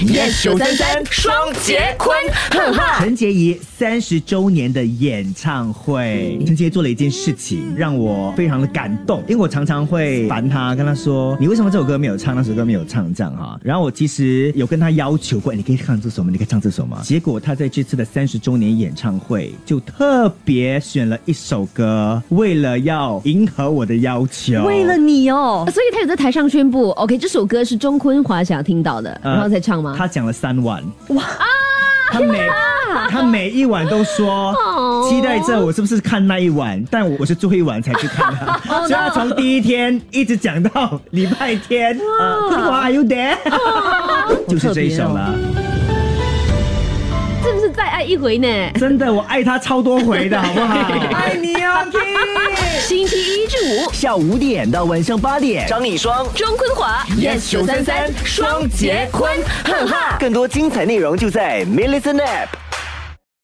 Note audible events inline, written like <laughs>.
yes 九三三双节坤，哈哈。陈洁仪三十周年的演唱会，陈洁仪做了一件事情，让我非常的感动，因为我常常会烦他，跟他说你为什么这首歌没有唱，那首歌没有唱这样哈。然后我其实有跟他要求过，你可以唱这首吗？你可以唱这首吗？结果他在这次的三十周年演唱会就特别选了一首歌，为了要迎合我的要求，为了你哦，所以他有在台上宣布，OK，这首歌是钟坤华想要听到的，然后再唱吗？他讲了三晚，哇啊！他每他每一晚都说期待着我是不是看那一晚，但我我是最后一晚才去看 <laughs> 的，所以他从第一天一直讲到礼拜天。坤华，Are you there？<laughs> 就是这一首了。是不是再爱一回呢？真的，我爱他超多回的，好不好？<laughs> 爱你啊，K！星期五。下午五点到晚上八点，张丽双、钟坤华，yes 九三三双节坤，哈哈！更多精彩内容就在 m i l l i c e n App。